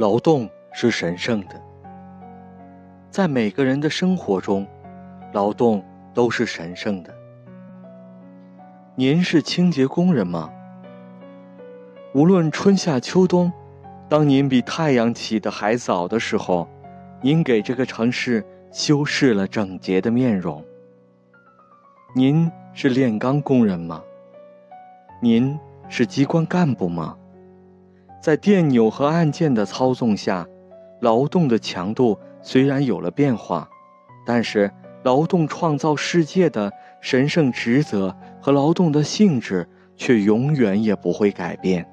劳动是神圣的，在每个人的生活中，劳动都是神圣的。您是清洁工人吗？无论春夏秋冬，当您比太阳起得还早的时候，您给这个城市修饰了整洁的面容。您是炼钢工人吗？您是机关干部吗？在电钮和按键的操纵下，劳动的强度虽然有了变化，但是劳动创造世界的神圣职责和劳动的性质却永远也不会改变。